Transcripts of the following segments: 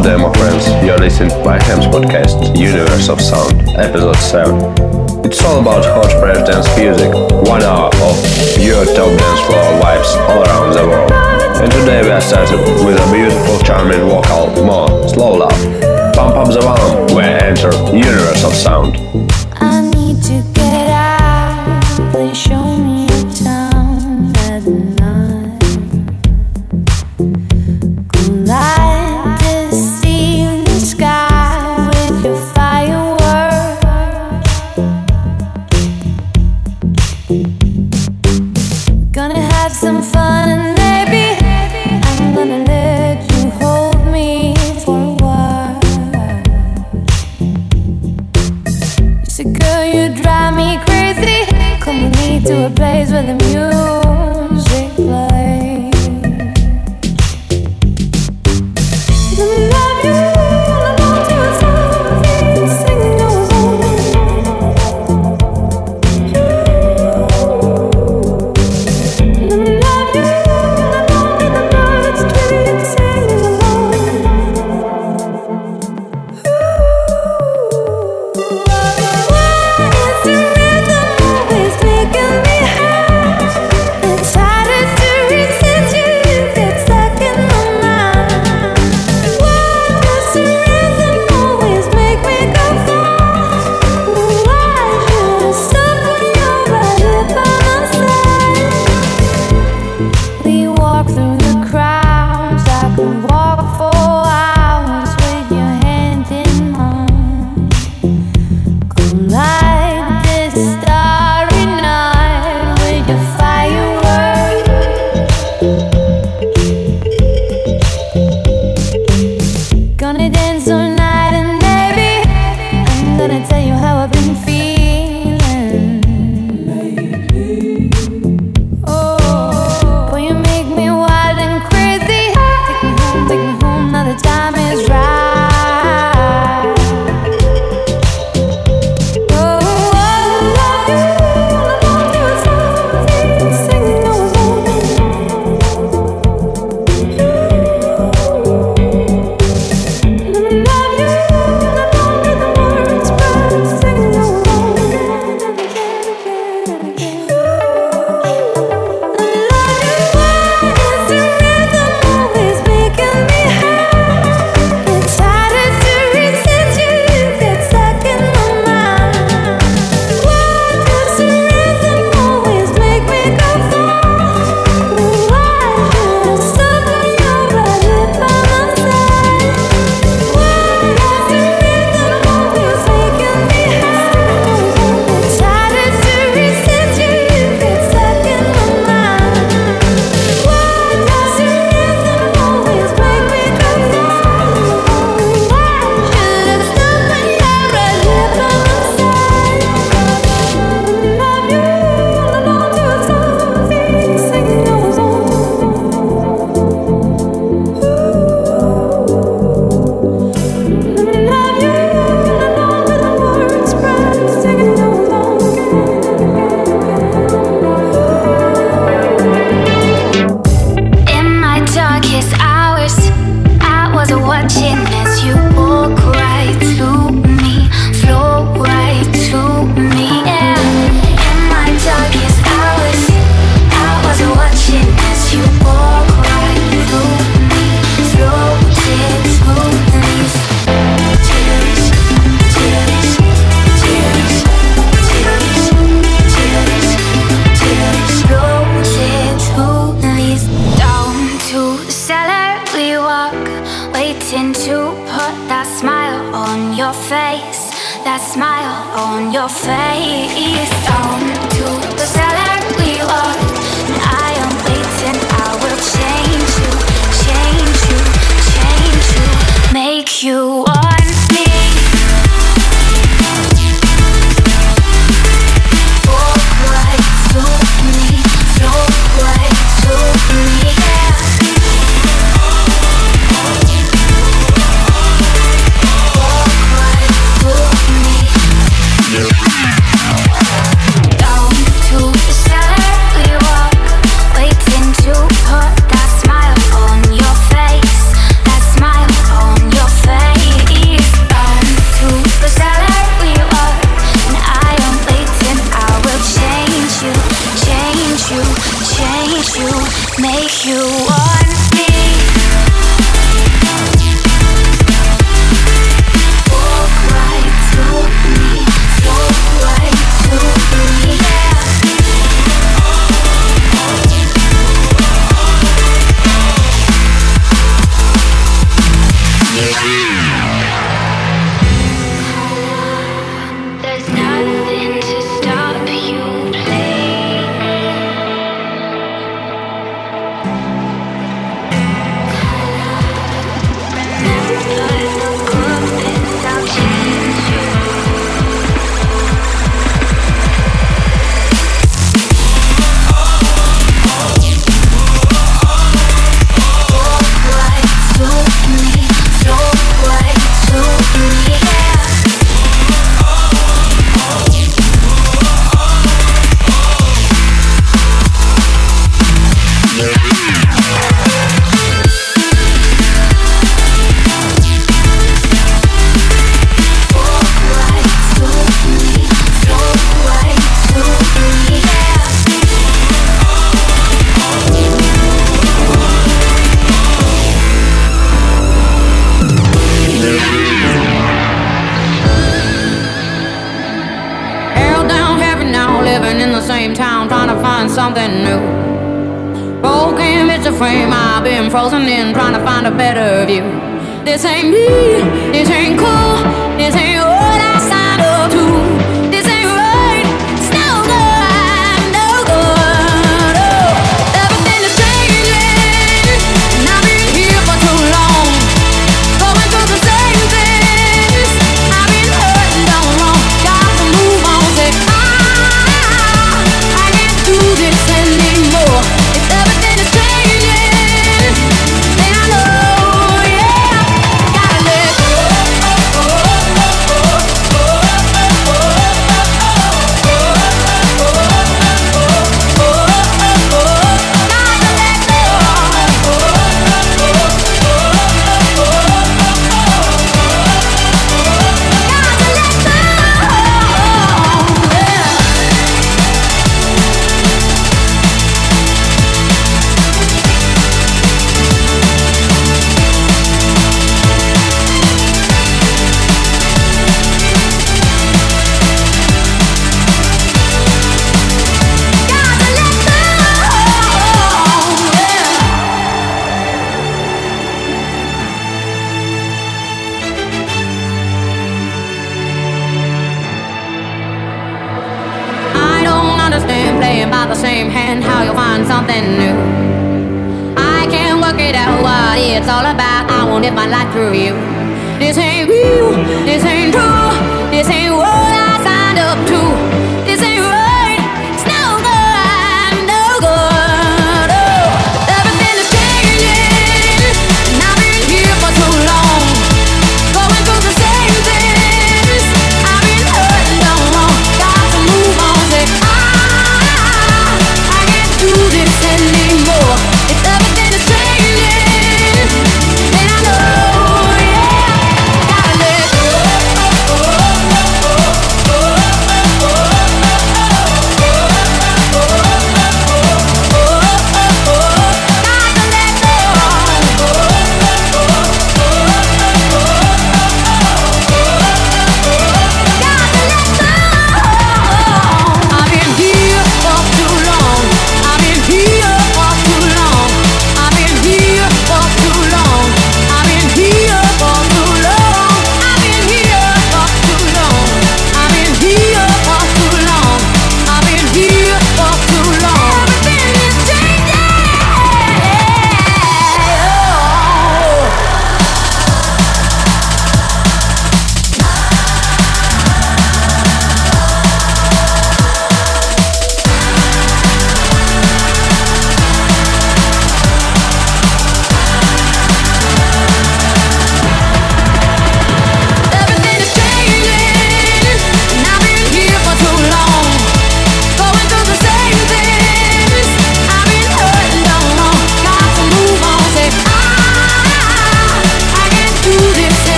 Hello there, my friends. You're listening to my Hams podcast, Universe of Sound, episode 7. It's all about hot fresh dance music, one hour of your top dance floor vibes all around the world. And today we are started with a beautiful, charming vocal, more slow love. Pump up the volume, we enter Universe of Sound.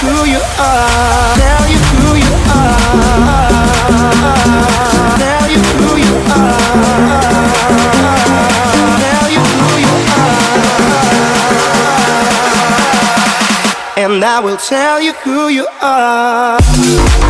who you are. Tell you who you are. Tell you who you are. Tell you who you are. And I will tell you who you are.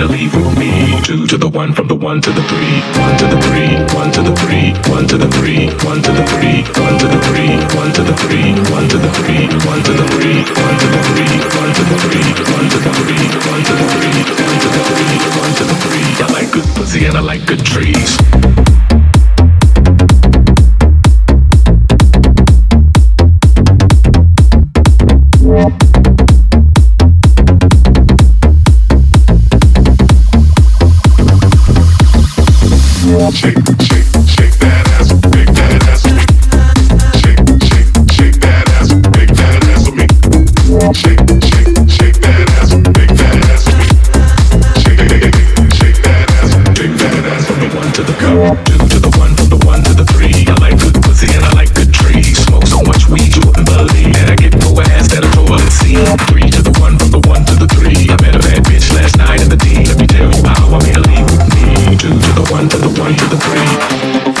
Leave with me. Two to the one, from the one to the three. One to the three, one to the three, one to the three, one to the three, one to the three, one to the three, one to the three, one to the three, one to the three, one to the three, one to the three, one to the three, one to the three, one to the three. I like good pussy and I like good trees. one to the one to the three.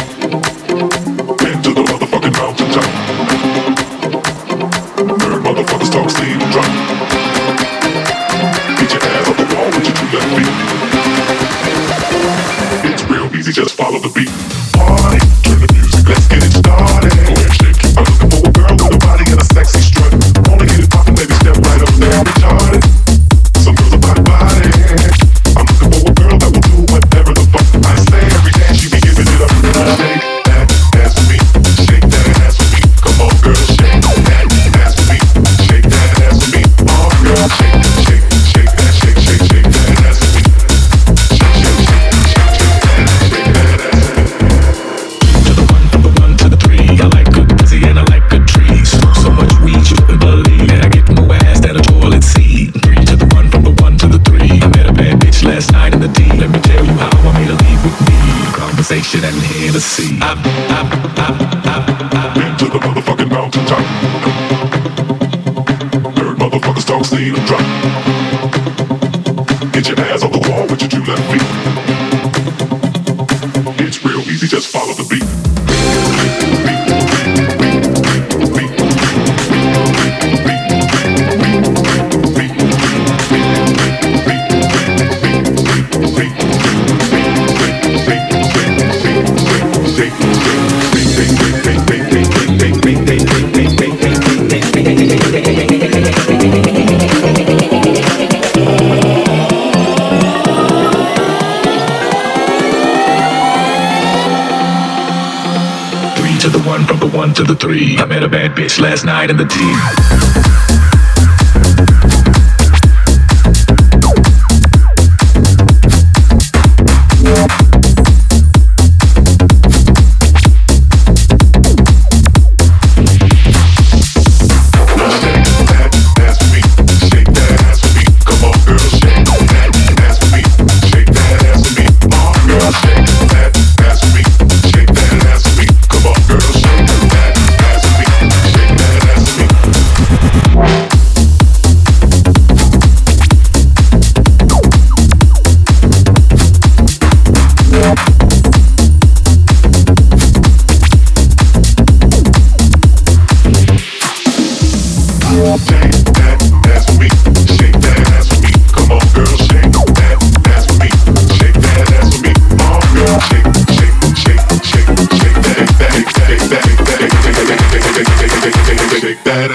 Bitch last night in the team.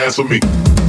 dance with me.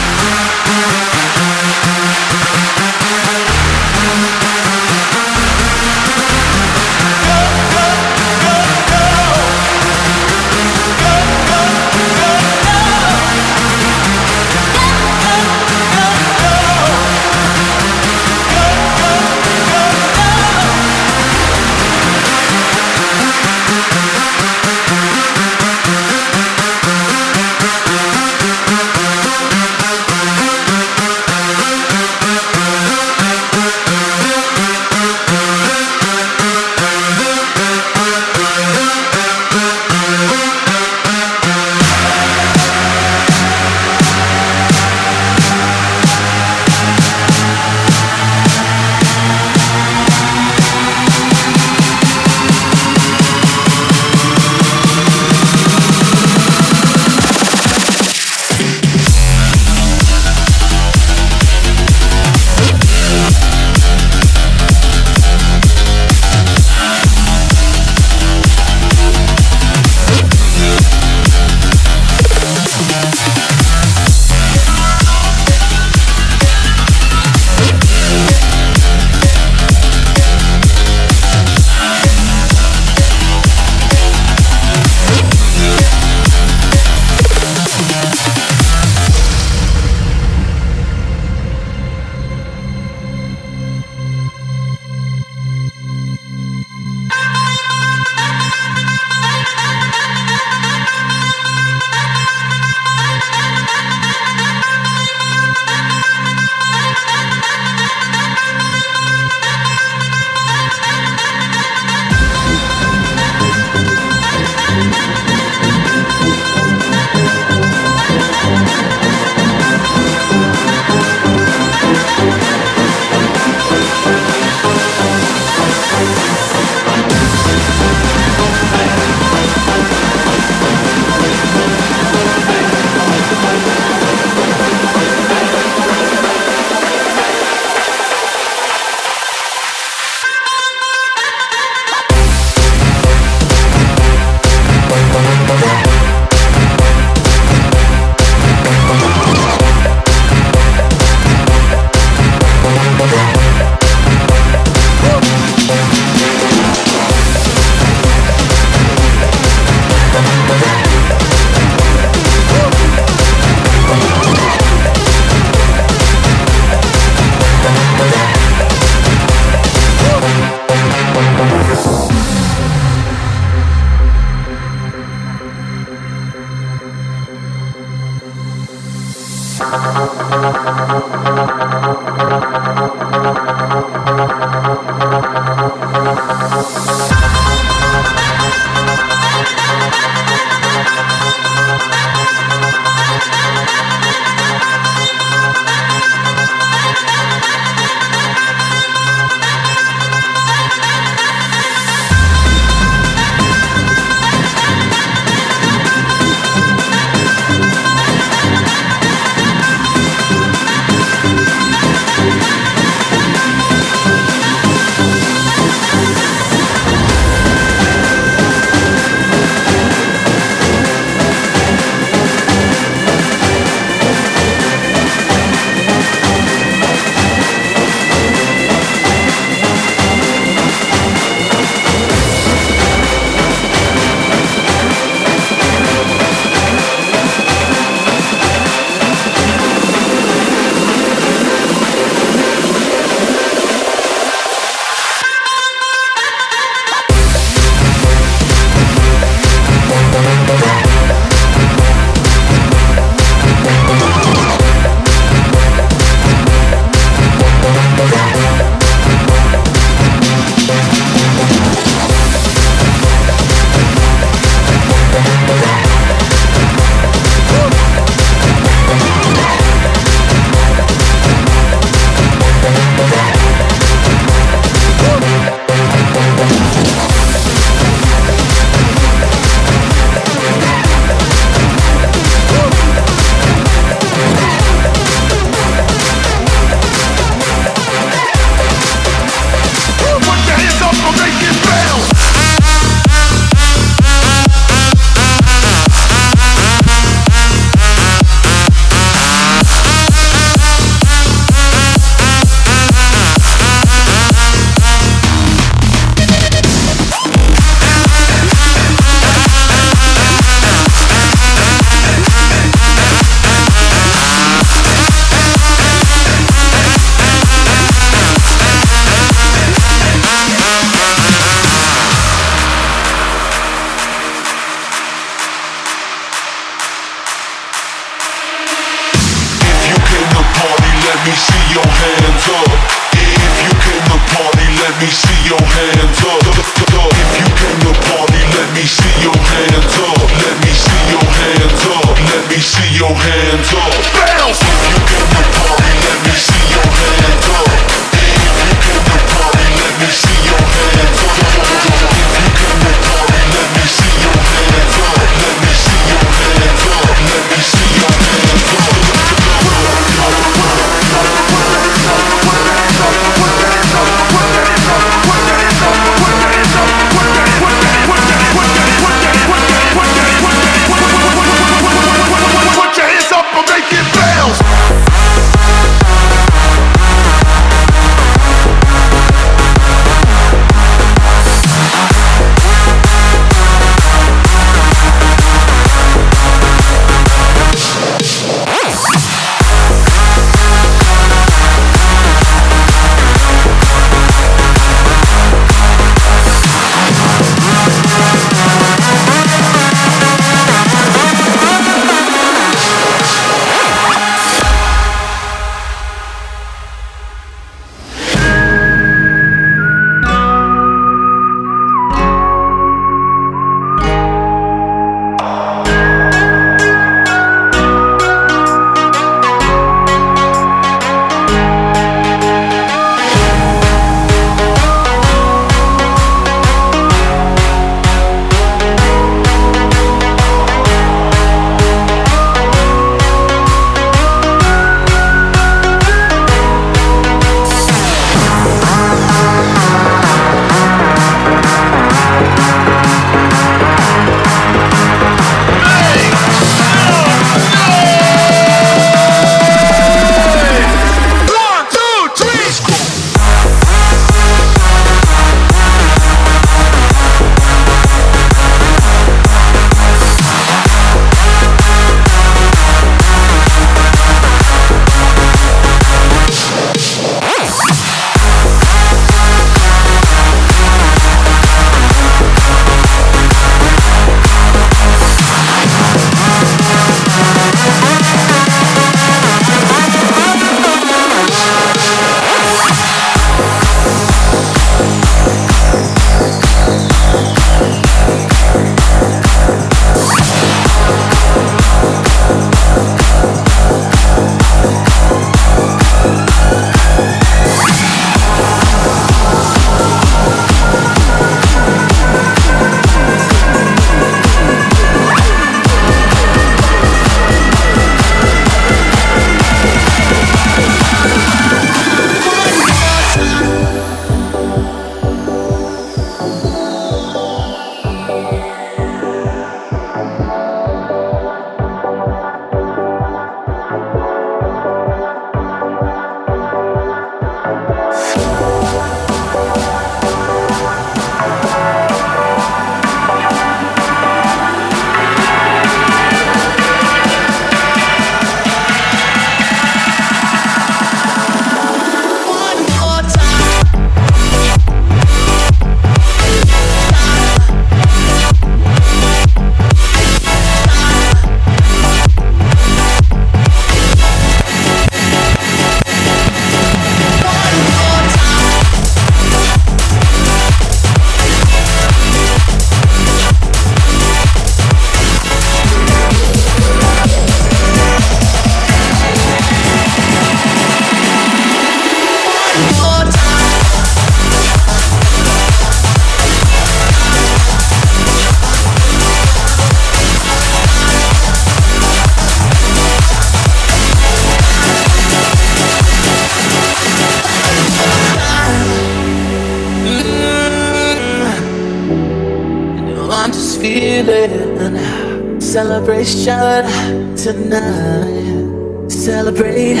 living. Celebration tonight. Celebrate.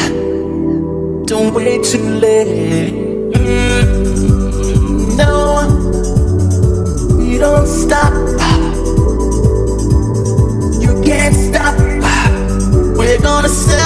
Don't wait too late. Mm. No, you don't stop. You can't stop. We're gonna celebrate.